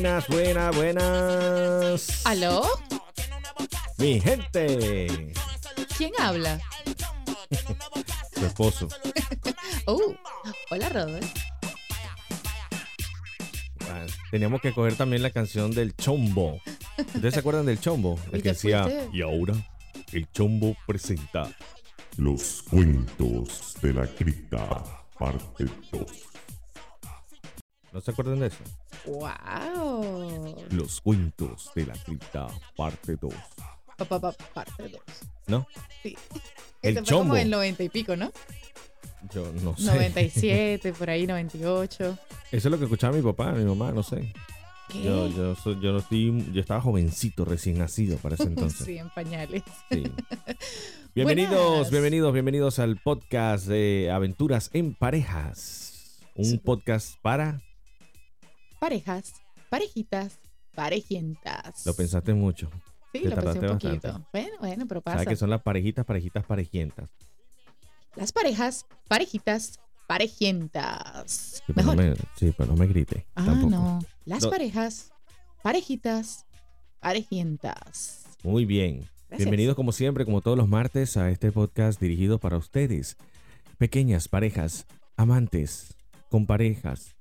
Buenas, buenas, buenas. ¿Aló? Mi gente. ¿Quién habla? Tu esposo. Oh, hola Robert. Ah, Teníamos que coger también la canción del Chombo. ¿Ustedes se acuerdan del Chombo? El ¿Y que decía, fuiste? y ahora el Chombo presenta. Los cuentos de la cripta, parte 2. ¿No se acuerdan de eso? Wow. Los cuentos de la cripta, parte 2. Pa, pa, pa, parte 2. ¿No? Sí. El Ese fue como chombo. el 90 y pico, ¿no? Yo no sé. 97, por ahí 98. Eso es lo que escuchaba mi papá, mi mamá, no sé. ¿Qué? Yo, yo, soy- yo, no estoy, yo estaba jovencito, recién nacido para ese entonces. Sí, en pañales. Sí. Bienvenidos, Buenas. bienvenidos, bienvenidos al podcast de Aventuras en Parejas. Un Sí. podcast para... Parejas, parejitas, parejientas. Lo pensaste mucho. Sí, te lo pensé un poquito. bastante. Bueno, bueno, pero ¿Sabes pasa. que son las parejitas, parejitas, parejientas? Las parejas, parejitas, parejientas. Sí, pero Mejor. no me, sí, pero no me grite. Ah, tampoco. no. Las No. parejas, parejitas, parejientas. Muy bien. Gracias. Bienvenidos como siempre, como todos los martes, a este podcast dirigido para ustedes. Pequeñas parejas, amantes, con parejas.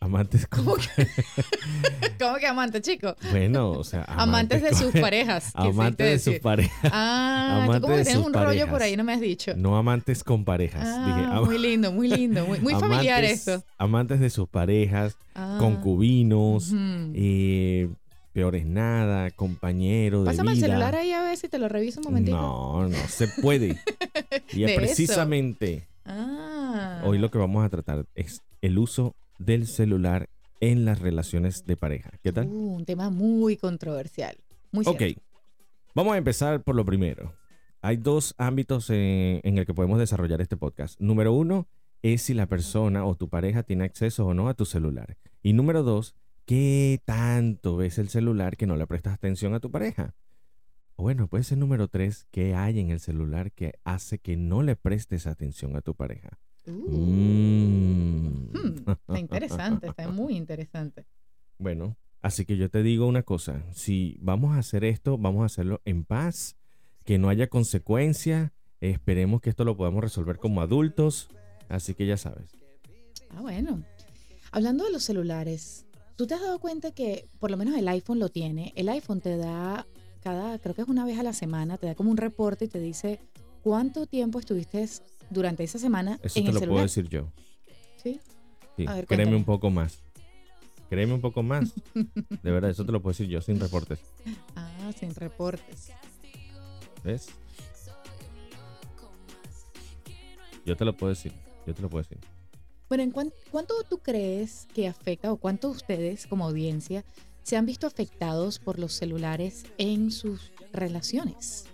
Amantes con... ¿Cómo que, ¿Cómo que amante, chico? Bueno, o sea... Amantes de con- sus parejas. Amantes de sus parejas. Ah, tú amantes como de que tienes un rollo por ahí, no me has dicho. No amantes con parejas. Ah, Dije, am- muy lindo, muy lindo, muy, muy familiar amantes- esto. Amantes de sus parejas, Ah, concubinos, eh, peores nada, compañero de Pásame el celular ahí a ver si te lo reviso un momentito. No, no se puede. y De eso. precisamente Ah. hoy lo que vamos a tratar es el uso del celular en las relaciones de pareja. ¿Qué tal? Uh, un tema muy controversial. Muy Ok, cierto. vamos a empezar por lo primero. Hay dos ámbitos eh, en el que podemos desarrollar este podcast. Número uno es si la persona o tu pareja tiene acceso o no a tu celular. Y número dos, ¿qué tanto ves el celular que no le prestas atención a tu pareja? O bueno, puede ser número tres, ¿qué hay en el celular que hace que no le prestes atención a tu pareja? Uh, Mm. hmm, está interesante, está muy interesante. Bueno, así que yo te digo una cosa, si vamos a hacer esto, vamos a hacerlo en paz, que no haya consecuencia, esperemos que esto lo podamos resolver como adultos, así que ya sabes. Ah, bueno. Hablando de los celulares, ¿tú te has dado cuenta que por lo menos el iPhone lo tiene? El iPhone te da cada, creo que es una vez a la semana, te da como un reporte y te dice cuánto tiempo estuviste durante esa semana Eso en te el lo celular. puedo decir yo. Sí. Sí, A ver, créeme un poco más. Créeme un poco más. De verdad, eso te lo puedo decir yo sin reportes. Ah, sin reportes. ¿Ves? Yo te lo puedo decir. Yo te lo puedo decir. Bueno, ¿en cuán- cuánto tú crees que afecta o cuánto ustedes como audiencia se han visto afectados por los celulares en sus relaciones?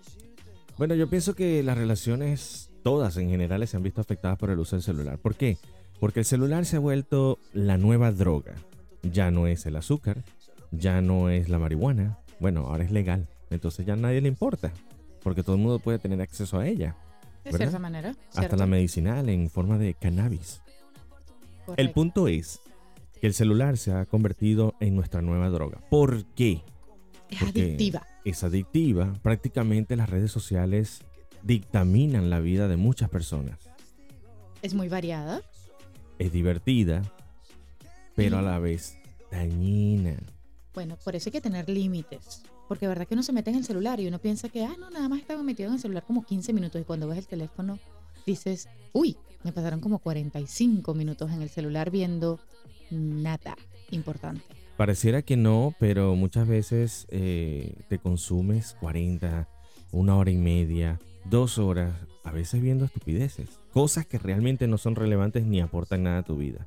Bueno, yo pienso que las relaciones, todas en general, se han visto afectadas por el uso del celular. ¿Por qué? Porque el celular se ha vuelto la nueva droga. Ya no es el azúcar, ya no es la marihuana. Bueno, ahora es legal. Entonces ya a nadie le importa. Porque todo el mundo puede tener acceso a ella. De ¿Verdad? cierta manera. Hasta ¿cierto? la medicinal en forma de cannabis. El punto es que el celular se ha convertido en nuestra nueva droga. ¿Por qué? Es porque- adictiva. es adictiva. Prácticamente las redes sociales dictaminan la vida de muchas personas. Es muy variada. Es divertida, pero a la vez dañina. Bueno, por eso hay que tener límites. Porque verdad que uno se mete en el celular y uno piensa que, ah, no, nada más estaba metido en el celular como 15 minutos y cuando ves el teléfono dices, uy, me pasaron como 45 minutos en el celular viendo nada importante. Pareciera que no, pero muchas veces eh, te consumes 40, una hora y media, dos horas, a veces viendo estupideces. Cosas que realmente no son relevantes ni aportan nada a tu vida.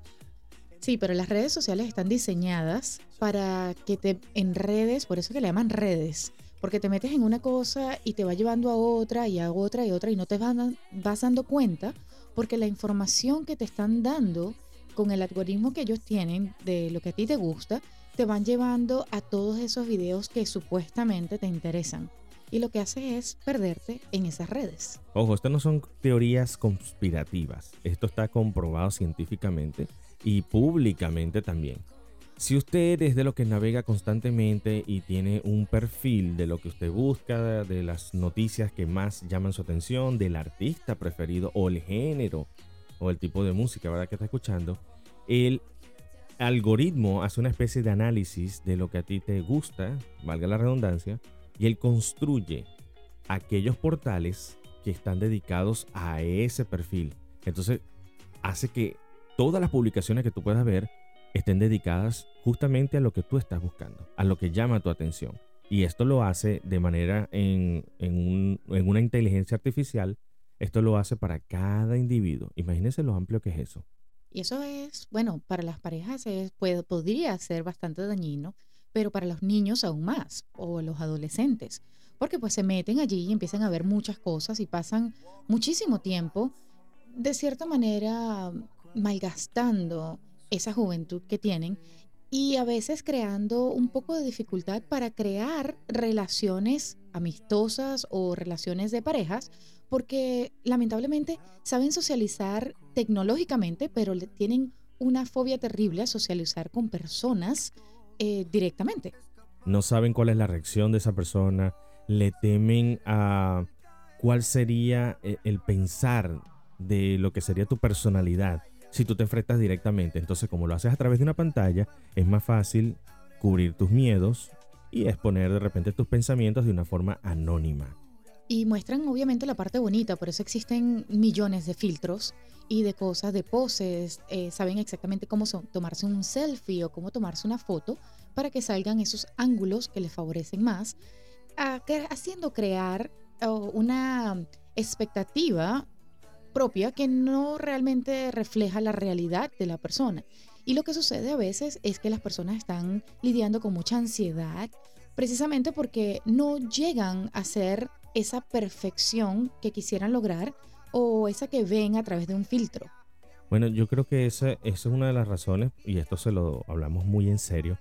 Sí, pero las redes sociales están diseñadas para que te enredes, por eso que le llaman redes, porque te metes en una cosa y te va llevando a otra y a otra y otra y no te van- vas dando cuenta porque la información que te están dando con el algoritmo que ellos tienen de lo que a ti te gusta, te van llevando a todos esos videos que supuestamente te interesan. Y lo que hace es perderte en esas redes. Ojo, esto no son teorías conspirativas. Esto está comprobado científicamente y públicamente también. Si usted es de lo que navega constantemente y tiene un perfil de lo que usted busca, de las noticias que más llaman su atención, del artista preferido o el género o el tipo de música ¿verdad? que está escuchando, el algoritmo hace una especie de análisis de lo que a ti te gusta, valga la redundancia, y él construye aquellos portales que están dedicados a ese perfil. Entonces hace que todas las publicaciones que tú puedas ver estén dedicadas justamente a lo que tú estás buscando, a lo que llama tu atención. Y esto lo hace de manera en, una inteligencia artificial, esto lo hace para cada individuo. Imagínense lo amplio que es eso. Y eso es, bueno, para las parejas puede, podría ser bastante dañino, pero para los niños aún más, o los adolescentes, porque pues se meten allí y empiezan a ver muchas cosas y pasan muchísimo tiempo, de cierta manera, malgastando esa juventud que tienen y a veces creando un poco de dificultad para crear relaciones amistosas o relaciones de parejas, porque lamentablemente saben socializar tecnológicamente, pero tienen una fobia terrible a socializar con personas eh, directamente. No saben cuál es la reacción de esa persona, le temen a cuál sería eh, el pensar de lo que sería tu personalidad si tú te enfrentas directamente. Entonces, como lo haces a través de una pantalla, es más fácil cubrir tus miedos y exponer de repente tus pensamientos de una forma anónima. Y muestran obviamente la parte bonita, por eso existen millones de filtros y de cosas, de poses, eh, saben exactamente cómo tomarse un selfie o cómo tomarse una foto para que salgan esos ángulos que les favorecen más, haciendo crear una expectativa propia que no realmente refleja la realidad de la persona. Y lo que sucede a veces es que las personas están lidiando con mucha ansiedad precisamente porque no llegan a ser esa perfección que quisieran lograr o esa que ven a través de un filtro. Bueno, yo creo que esa, es una de las razones, y esto se lo hablamos muy en serio.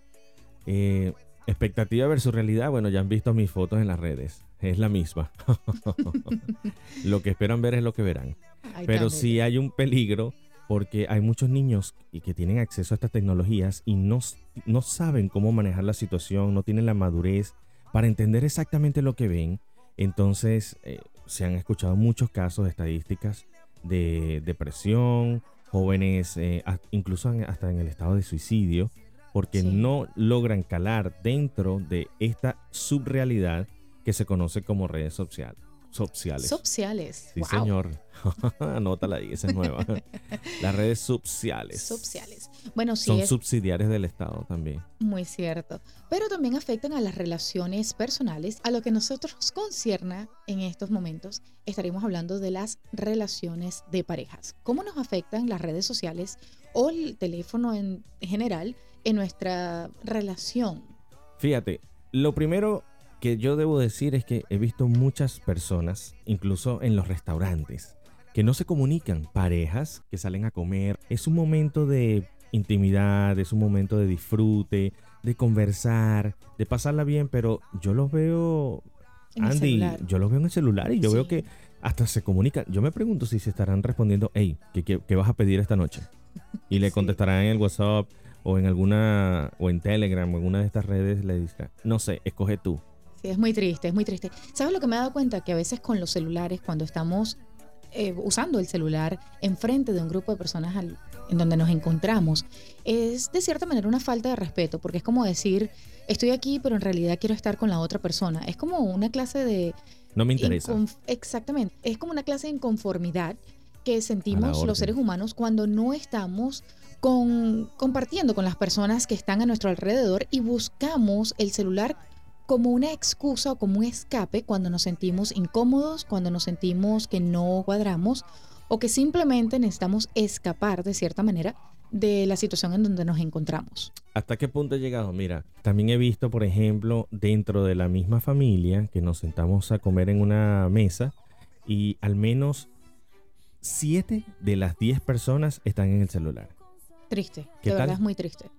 Eh, expectativa versus realidad, bueno, ya han visto mis fotos en las redes, es la misma. lo que esperan ver es lo que verán. Pero sí hay un peligro porque hay muchos niños y que tienen acceso a estas tecnologías y no, no saben cómo manejar la situación, no tienen la madurez para entender exactamente lo que ven. Entonces eh, se han escuchado muchos casos de estadísticas de depresión, jóvenes eh, incluso hasta en el estado de suicidio, porque no logran calar dentro de esta subrealidad que se conoce como redes sociales. Sociales. Sociales. Sí, señor. Anótala ahí, esa es nueva. Las redes sociales. Sociales. Bueno, sí. Son subsidiarias del Estado también. Muy cierto. Pero también afectan a las relaciones personales. A lo que nosotros concierna en estos momentos, estaremos hablando de las relaciones de parejas. ¿Cómo nos afectan las redes sociales o el teléfono en general en nuestra relación? Fíjate, lo primero que yo debo decir es que he visto muchas personas, incluso en los restaurantes, que no se comunican, parejas que salen a comer. Es un momento de intimidad, es un momento de disfrute, de conversar, de pasarla bien, pero yo los veo, Andy, yo los veo en el celular y yo veo que hasta se comunican. Yo me pregunto si se estarán respondiendo, hey, ¿qué, vas a pedir esta noche? Y le contestarán en el WhatsApp o en alguna, o en Telegram o en una de estas redes, le no sé, escoge tú. Sí, es muy triste, es muy triste. ¿Sabes lo que me he dado cuenta? Que a veces con los celulares, cuando estamos eh, usando el celular enfrente de un grupo de personas en donde nos encontramos, es de cierta manera una falta de respeto, porque es como decir, estoy aquí, pero en realidad quiero estar con la otra persona. Es como una clase de... No me interesa. Exactamente. Es como una clase de inconformidad que sentimos los seres humanos cuando no estamos con, compartiendo con las personas que están a nuestro alrededor y buscamos el celular como una excusa o como un escape cuando nos sentimos incómodos, cuando nos sentimos que no cuadramos o que simplemente necesitamos escapar de cierta manera de la situación en donde nos encontramos. ¿Hasta qué punto he llegado? Mira, también he visto, por ejemplo, dentro de la misma familia que nos sentamos a comer en una mesa y al menos siete de las diez personas están en el celular. Triste, de verdad es muy triste.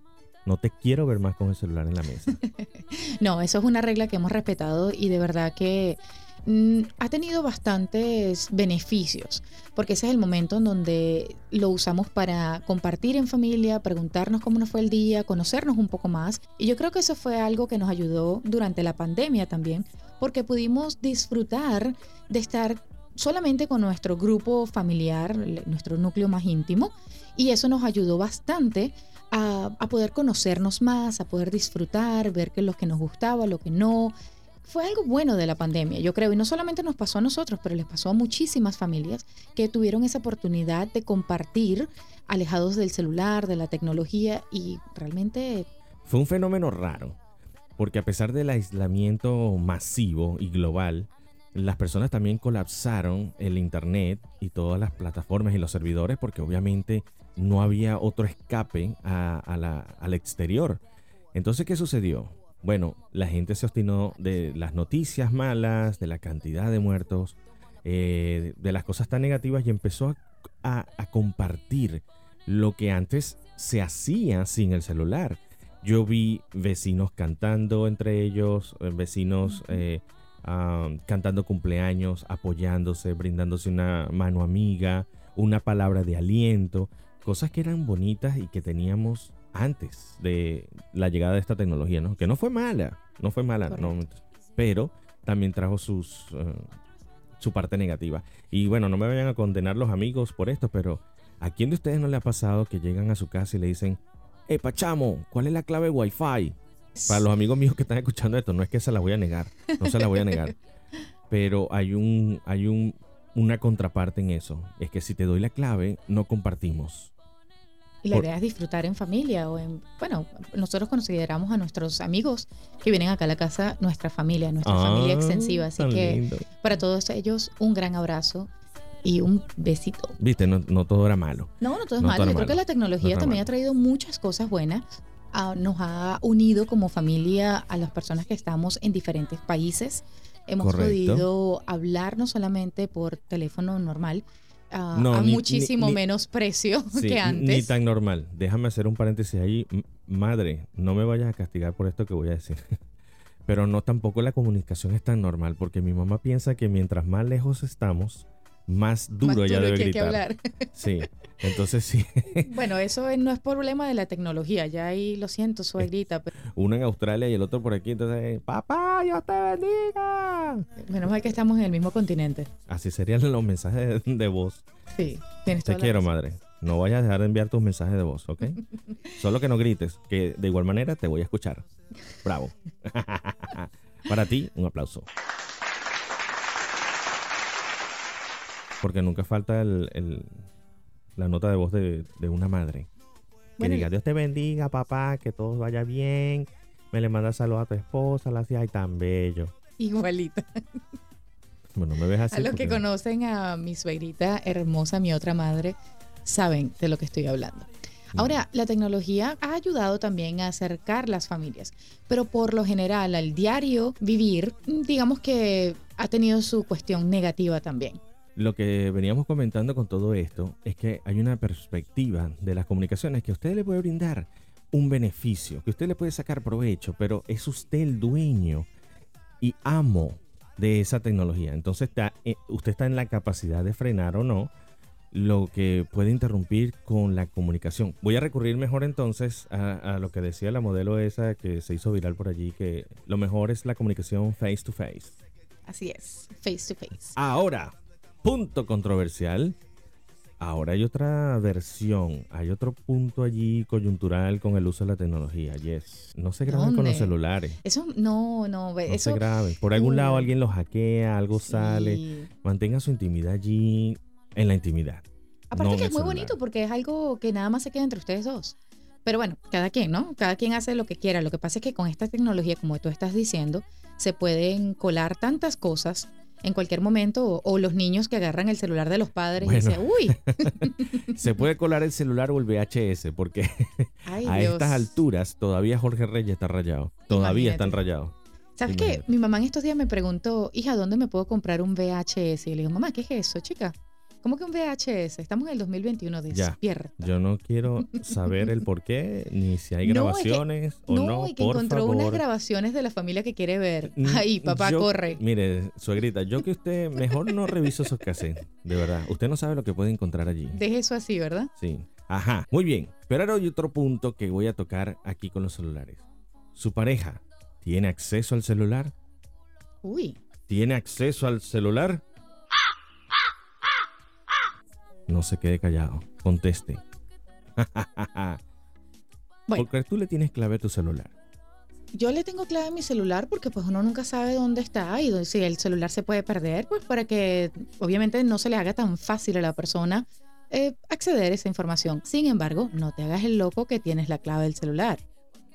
No te quiero ver más con el celular en la mesa. no, eso es una regla que hemos respetado y de verdad que mm, ha tenido bastantes beneficios, porque ese es el momento en donde lo usamos para compartir en familia, preguntarnos cómo nos fue el día, conocernos un poco más. Y yo creo que eso fue algo que nos ayudó durante la pandemia también, porque pudimos disfrutar de estar solamente con nuestro grupo familiar, nuestro núcleo más íntimo, y eso nos ayudó bastante a, poder conocernos más, a poder disfrutar, ver qué es lo que nos gustaba, lo que no. Fue algo bueno de la pandemia, yo creo, y no solamente nos pasó a nosotros, pero les pasó a muchísimas familias que tuvieron esa oportunidad de compartir alejados del celular, de la tecnología, y realmente... Fue un fenómeno raro, porque a pesar del aislamiento masivo y global, las personas también colapsaron el Internet y todas las plataformas y los servidores porque obviamente no había otro escape a, la, al exterior. Entonces, ¿qué sucedió? Bueno, la gente se obstinó de las noticias malas, de la cantidad de muertos, eh, de las cosas tan negativas y empezó a, a, compartir lo que antes se hacía sin el celular. Yo vi vecinos cantando entre ellos, eh, vecinos eh, uh, cantando cumpleaños, apoyándose, brindándose una mano amiga, una palabra de aliento, cosas que eran bonitas y que teníamos antes de la llegada de esta tecnología, ¿no? Que no fue mala, no fue mala, no, pero también trajo sus, uh, su parte negativa. Y bueno, no me vayan a condenar los amigos por esto, pero ¿a quién de ustedes no le ha pasado que llegan a su casa y le dicen, hey, Pachamo, ¿cuál es la clave Wi-Fi? Para los amigos míos que están escuchando esto, no es que se la voy a negar, no se la voy a negar. pero hay un, hay un, una contraparte en eso. Es que si te doy la clave, no compartimos. Y la Por... idea es disfrutar en familia o en, bueno, nosotros consideramos a nuestros amigos que vienen acá a la casa nuestra familia, nuestra ah, familia extensiva. Así que lindo. para todos ellos un gran abrazo y un besito. Viste, no, no todo era malo. No, no todo es no malo. Todo Yo creo malo. que la tecnología no también malo. ha traído muchas cosas buenas nos ha unido como familia a las personas que estamos en diferentes países. Hemos Correcto. podido hablar no solamente por teléfono normal, no, a ni, muchísimo ni, menos precio sí, que antes. Ni tan normal. Déjame hacer un paréntesis ahí. Madre, no me vayas a castigar por esto que voy a decir. Pero no tampoco la comunicación es tan normal, porque mi mamá piensa que mientras más lejos estamos, más duro, más duro debe gritar. hablar. Sí, entonces sí. Bueno, eso no es problema de la tecnología, ya ahí lo siento, suegrita. Pero... Uno en Australia y el otro por aquí, entonces, papá, Dios te bendiga. Menos mal que estamos en el mismo continente. Así serían los mensajes de, de voz. Sí, tienes Te quiero, madre. No vayas a dejar de enviar tus mensajes de voz, ¿ok? Solo que no grites, que de igual manera te voy a escuchar. Bravo. Para ti, un aplauso. Porque nunca falta el, el, la nota de voz de, de una madre. Que bueno, diga, Dios te bendiga, papá, que todo vaya bien. Me le manda saludos a tu esposa, la hacía, ay, tan bello. Igualita. Bueno, me ves así. A los porque... que conocen a mi suegrita hermosa, mi otra madre, saben de lo que estoy hablando. Ahora, la tecnología ha ayudado también a acercar las familias, pero por lo general al diario vivir, digamos que ha tenido su cuestión negativa también lo que veníamos comentando con todo esto es que hay una perspectiva de las comunicaciones que usted le puede brindar un beneficio, que usted le puede sacar provecho, pero es usted el dueño y amo de esa tecnología. Entonces está, eh, usted está en la capacidad de frenar o no lo que puede interrumpir con la comunicación. Voy a recurrir mejor entonces a, a, lo que decía la modelo esa que se hizo viral por allí, que lo mejor es la comunicación face to face. Así es, face to face. Ahora, punto controversial. Ahora hay otra versión, hay otro punto allí coyuntural con el uso de la tecnología. Yes. No se graben con los celulares. Eso no, no, no eso se graben. Por algún uh, lado alguien lo hackea, algo sí. sale. Mantenga su intimidad allí en la intimidad. Aparte no que es muy bonito porque es algo que nada más se queda entre ustedes dos. Pero bueno, cada quien, ¿no? Cada quien hace lo que quiera. Lo que pasa es que con esta tecnología, como tú estás diciendo, se pueden colar tantas cosas en cualquier momento, o, o, los niños que agarran el celular de los padres bueno, y dicen, uy. se puede colar el celular o el VHS, porque Ay, a Dios. estas alturas todavía Jorge Reyes está rayado. Todavía Imagínate. están rayados. ¿Sabes Imagínate. qué? Mi mamá en estos días me preguntó, hija, ¿dónde me puedo comprar un VHS? Y le digo, mamá, ¿qué es eso, chica? ¿Cómo que un VHS? Estamos en el 2021, Ya. despierta. Yo no quiero saber el por qué, ni si hay No, es que- grabaciones o no. No, y que por encontró unas grabaciones de la familia que quiere ver. Mm, Ahí, papá, yo- corre. Mire, suegrita, yo que usted mejor no reviso esos cassettes, de verdad. Usted no sabe lo que puede encontrar allí. Deje eso así, ¿verdad? Sí. Ajá, muy bien. Pero ahora hay otro punto que voy a tocar aquí con los celulares. ¿Su pareja tiene acceso al celular? Uy, ¿Tiene acceso al celular? No se quede callado, conteste. Bueno. Porque tú le tienes clave a tu celular. yo le tengo clave a mi celular porque pues uno nunca sabe dónde está y si el celular se puede perder, pues para que obviamente no se le haga tan fácil a la persona eh, acceder a esa información. Sin embargo, no te hagas el loco que tienes la clave del celular.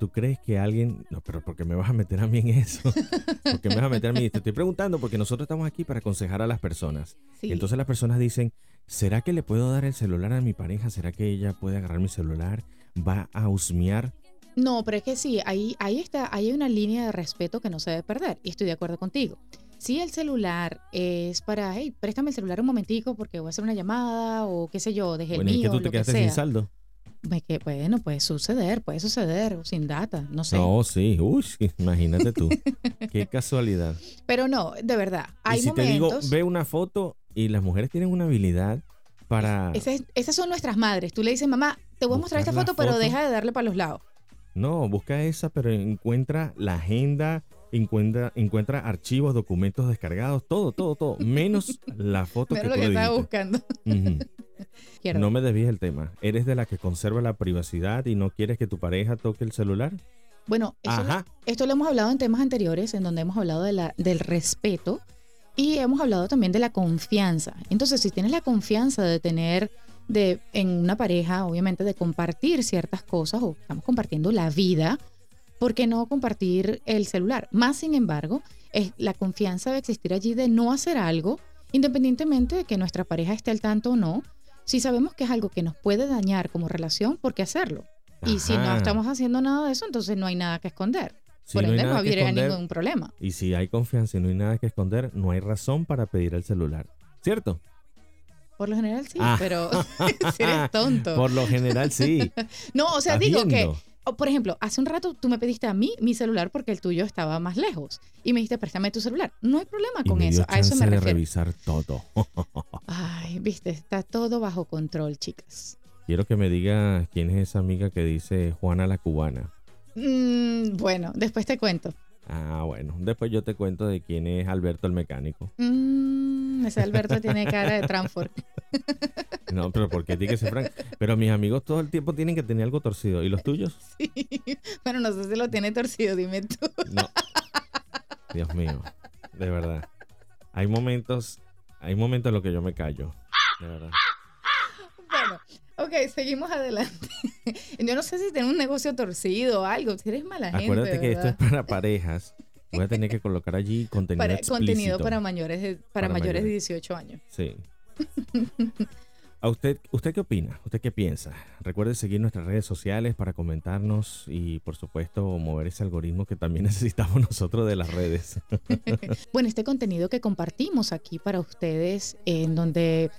¿Tú crees que alguien... No, pero porque me vas a meter a mí en eso? porque me vas a meter a mí? Te estoy preguntando porque nosotros estamos aquí para aconsejar a las personas. Sí. Entonces las personas dicen, ¿será que le puedo dar el celular a mi pareja? ¿Será que ella puede agarrar mi celular? ¿Va a husmear? No, pero es que sí, ahí, ahí está, ahí hay una línea de respeto que no se debe perder y estoy de acuerdo contigo. Si el celular es para, hey, préstame el celular un momentico porque voy a hacer una llamada o qué sé yo, dejé Bueno, el ¿y que mío, tú te lo que quedaste sin saldo? Pues que, bueno, puede suceder, puede suceder, sin data, no sé. No, sí. Uy, imagínate tú. Qué casualidad. Pero no, de verdad, hay y si te momentos. digo, ve una foto y las mujeres tienen una habilidad para... Esas, esas son nuestras madres. Tú le dices, mamá, te voy a mostrar esta la foto, pero foto. deja de darle para los lados. No, busca esa, pero encuentra la agenda, encuentra, encuentra archivos, documentos descargados, todo, todo, todo, menos la foto Mira que lo tú que estaba buscando. No me desvíes el tema. ¿Eres de la que conserva la privacidad y no quieres que tu pareja toque el celular? Bueno, eso lo- esto lo hemos hablado en temas anteriores, en donde hemos hablado de la, del respeto y hemos hablado también de la confianza. Entonces, si tienes la confianza de tener de, en una pareja, obviamente, de compartir ciertas cosas o estamos compartiendo la vida, ¿por qué no compartir el celular? Más sin embargo, es, la confianza debe existir allí de no hacer algo, independientemente de que nuestra pareja esté al tanto o no. Si sabemos que es algo que nos puede dañar como relación, ¿por qué hacerlo? Y si no estamos haciendo nada de eso, entonces no hay nada que esconder. Si Por no ende, no, habría ningún problema. Y si hay confianza y no hay nada que esconder, no hay razón para pedir el celular. ¿Cierto? Por lo general sí, Ah. pero si eres tonto. Por lo general sí. no, o sea, ¿Estás digo que? O, por ejemplo, hace un rato tú me pediste a mí mi celular porque el tuyo estaba más lejos. Y me dijiste, préstame tu celular. No hay problema Y con me dio eso. A eso me de refiero. revisar todo. Ay, viste, está todo bajo control, chicas. Quiero que me diga quién es esa amiga que dice Juana la cubana. Mm, bueno, después te cuento. Ah, bueno. Después yo te cuento de quién es Alberto el mecánico. Mm, ese Alberto tiene cara de Transport. No, pero porque tiene que ser franco. Pero mis amigos todo el tiempo tienen que tener algo torcido. ¿Y los tuyos? Sí. Bueno, no sé si lo tiene torcido, dime tú. No. Dios mío. De verdad. Hay momentos, hay momentos en los que yo me callo. De verdad. Bueno, ok, seguimos adelante. Yo no sé si tiene un negocio torcido o algo. Si eres mala gente. Acuérdate que esto es para parejas. Voy a tener que colocar allí contenido Para- explícito. contenido para mayores de, para, Para mayores de mayores. 18 años. Sí. ¿A usted, usted qué opina? ¿Usted qué piensa? Recuerde seguir nuestras redes sociales para comentarnos y, por supuesto, mover ese algoritmo que también necesitamos nosotros de las redes. Bueno, este contenido que compartimos aquí para ustedes, en donde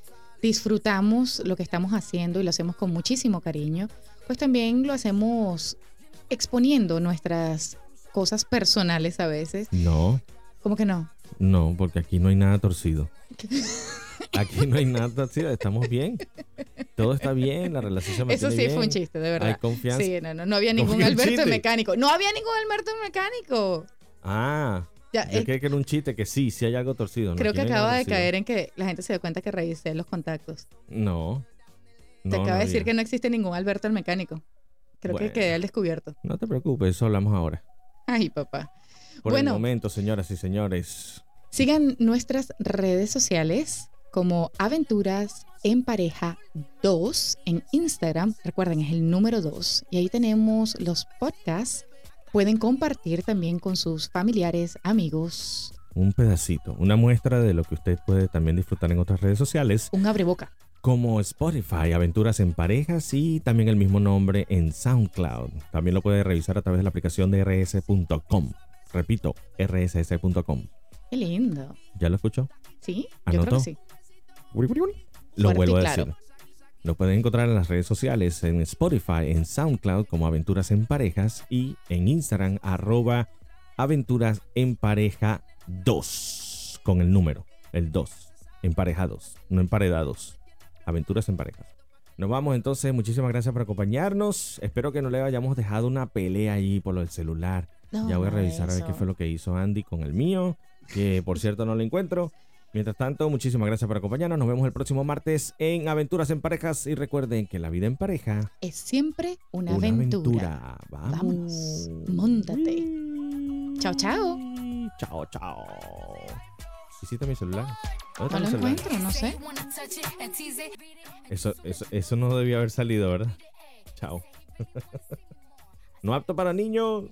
disfrutamos lo que estamos haciendo y lo hacemos con muchísimo cariño, pues también lo hacemos exponiendo nuestras cosas personales a veces. No, ¿Cómo que no? no, porque aquí no hay nada torcido. Aquí no hay nada torcido, estamos bien. Todo está bien, la relación se Eso sí bien. fue un chiste, de Hay verdad. confianza. Sí, no, no, no había ¿Cómo ningún Alberto mecánico. No había ningún Alberto mecánico. Ah, Ya, yo eh, que era un chiste que sí, sí hay algo torcido. No, creo que hay acaba de caer en que la gente se da cuenta que revisé los contactos. No. Te no, acaba de no decir había. que no existe ningún Alberto el mecánico. Creo que quedé al descubierto. No te preocupes, eso hablamos ahora. Ay, papá. Por Bueno. el momento, señoras y señores. Sigan nuestras redes sociales como Aventuras en Pareja 2 en Instagram. Recuerden, es el número 2. Y ahí tenemos los podcasts. Pueden compartir también con sus familiares, amigos. Un pedacito, una muestra de lo que usted puede también disfrutar en otras redes sociales, Un abreboca. Como Spotify, Aventuras en Parejas y también el mismo nombre en SoundCloud. También lo puede revisar a través de la aplicación de rs.com. Repito, rss.com. Qué lindo. ¿Ya lo escuchó? ¿Sí? Yo creo ¿Anotó? que sí. Uri, uri, uri. Lo Fuerte vuelvo a claro. decir. Nos pueden encontrar en las redes sociales, en Spotify, en SoundCloud como Aventuras en Parejas y en Instagram arroba Aventuras en Pareja 2 con el número, el 2, emparejados, no emparedados. Aventuras en Parejas. Nos vamos entonces, muchísimas gracias por acompañarnos. Espero que no le hayamos dejado una pelea ahí por lo del celular. No, ya voy a revisar a ver qué eso. fue lo que hizo Andy con el mío, que por cierto no lo encuentro. Mientras tanto, muchísimas gracias por acompañarnos. Nos vemos el próximo martes en Aventuras en Parejas. Y recuerden que la vida en pareja Es siempre una, una aventura. aventura. Vamos. Vámonos. Móntate. Chao, chao. Chao, chao. ¿Hiciste mi celular? ¿Dónde No lo encuentro, no sé. Eso, eso, eso no debía haber salido, ¿verdad? Chao. no apto para niños.